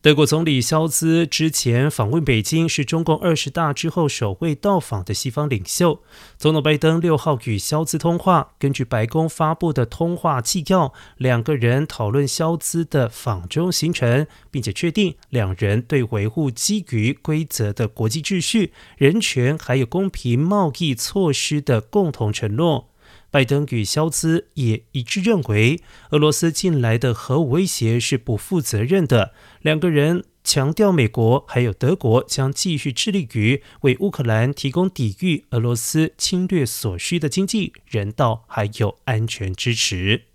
德国总理肖兹之前访问北京，是中共二十大之后首位到访的西方领袖。总统拜登六号与肖兹通话，根据白宫发布的通话纪要，两个人讨论肖兹的访中行程，并且确定两人对维护基于规则的国际秩序、人权还有公平贸易措施的共同承诺。拜登与肖兹也一致认为，俄罗斯近来的核武威胁是不负责任的。两个人强调，美国还有德国将继续致力于为乌克兰提供抵御俄罗斯侵略所需的经济、人道还有安全支持。